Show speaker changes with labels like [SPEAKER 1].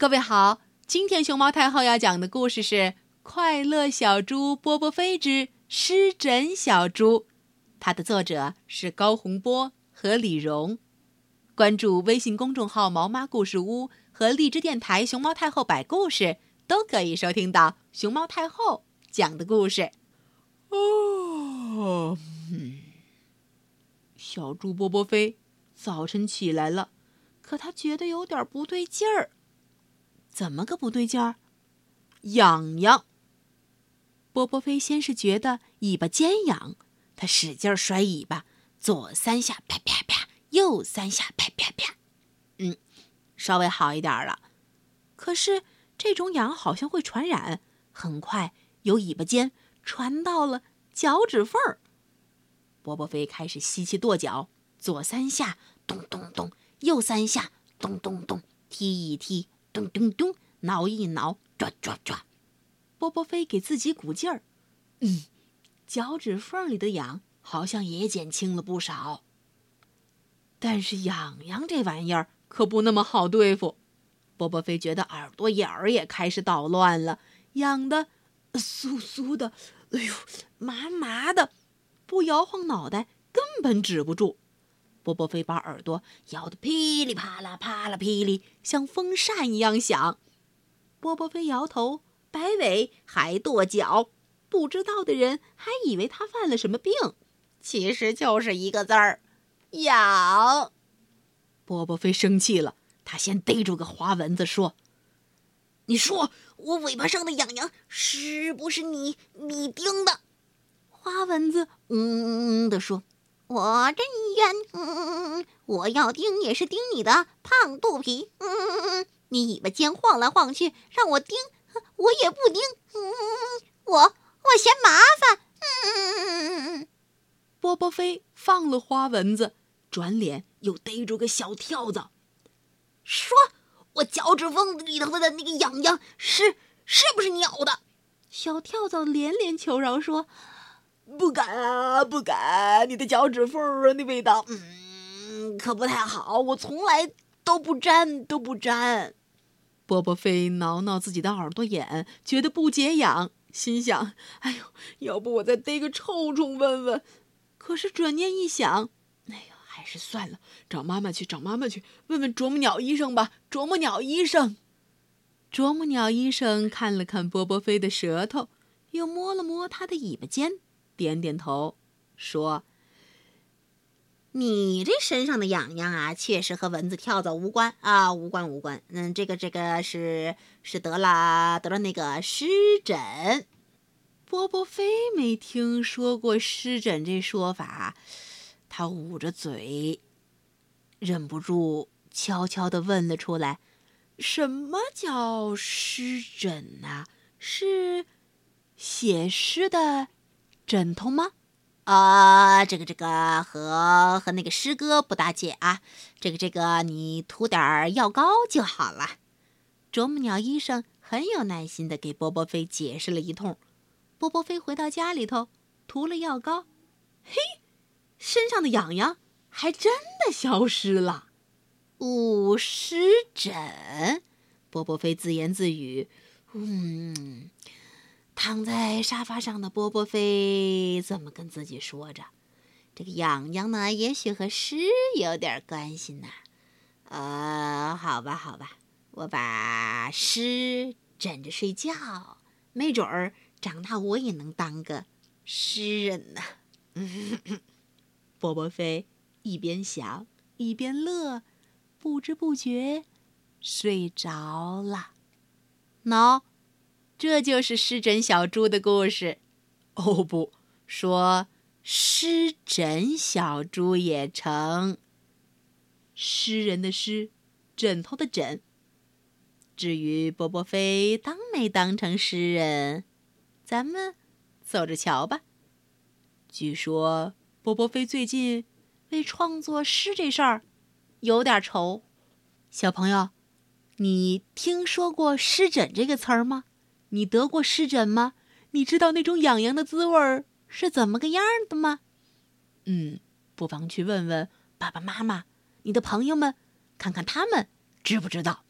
[SPEAKER 1] 各位好，今天熊猫太后要讲的故事是《快乐小猪波波飞之湿疹小猪》，它的作者是高洪波和李荣。关注微信公众号“毛妈故事屋”和荔枝电台“熊猫太后摆故事”，都可以收听到熊猫太后讲的故事。哦，小猪波波飞早晨起来了，可他觉得有点不对劲儿。怎么个不对劲儿？痒痒。波波飞先是觉得尾巴尖痒，他使劲甩尾巴，左三下啪啪啪，右三下啪啪啪，嗯，稍微好一点了。可是这种痒好像会传染，很快由尾巴尖传到了脚趾缝儿。波波飞开始吸气跺脚，左三下咚咚咚，右三下咚咚咚，踢一踢。咚咚咚，挠一挠，抓抓抓。波波飞给自己鼓劲儿，嗯，脚趾缝里的痒好像也减轻了不少。但是痒痒这玩意儿可不那么好对付。波波飞觉得耳朵眼儿也开始捣乱了，痒的酥酥的，哎呦，麻麻的，不摇晃脑袋根本止不住。波波飞把耳朵摇得噼里啪啦、啪啦噼里，像风扇一样响。波波飞摇头摆尾，还跺脚。不知道的人还以为他犯了什么病，其实就是一个字儿——痒。波波飞生气了，他先逮住个花蚊子说：“你说我尾巴上的痒痒是不是你你叮的？”花蚊子嗯嗯的说。我真冤！嗯，我要盯也是盯你的胖肚皮。嗯，你尾巴尖晃来晃去，让我盯，我也不盯。嗯，我我嫌麻烦。嗯，波波飞放了花蚊子，转脸又逮住个小跳蚤，说：“我脚趾缝里头的那个痒痒是是不是你咬的？”小跳蚤连连求饶说。不敢啊，不敢！你的脚趾缝儿那味道，嗯，可不太好。我从来都不沾，都不沾。波波飞挠挠自己的耳朵眼，觉得不解痒，心想：哎呦，要不我再逮个臭虫问问？可是转念一想，哎呀，还是算了，找妈妈去，找妈妈去，问问啄木鸟医生吧。啄木鸟医生，啄木鸟医生看了看波波飞的舌头，又摸了摸他的尾巴尖。点点头，说：“你这身上的痒痒啊，确实和蚊子、跳蚤无关啊，无关无关。嗯，这个这个是是得了得了那个湿疹。”波波飞没听说过湿疹这说法，他捂着嘴，忍不住悄悄地问了出来：“什么叫湿疹啊？是写诗的？”枕头吗？啊，这个这个和和那个诗歌不搭界啊。这个这个，你涂点药膏就好了。啄木鸟医生很有耐心的给波波飞解释了一通。波波飞回到家里头，涂了药膏，嘿，身上的痒痒还真的消失了。五湿疹，波波飞自言自语，嗯。躺在沙发上的波波飞这么跟自己说着：“这个痒痒呢，也许和诗有点关系呢。呃，好吧，好吧，我把诗枕着睡觉，没准儿长大我也能当个诗人呢。”波波飞一边想一边乐，不知不觉睡着了。喏。这就是湿疹小猪的故事，哦，不说湿疹小猪也成。诗人的诗，枕头的枕。至于波波飞当没当成诗人，咱们走着瞧吧。据说波波飞最近为创作诗这事儿有点愁。小朋友，你听说过湿疹这个词儿吗？你得过湿疹吗？你知道那种痒痒的滋味儿是怎么个样的吗？嗯，不妨去问问爸爸妈妈、你的朋友们，看看他们知不知道。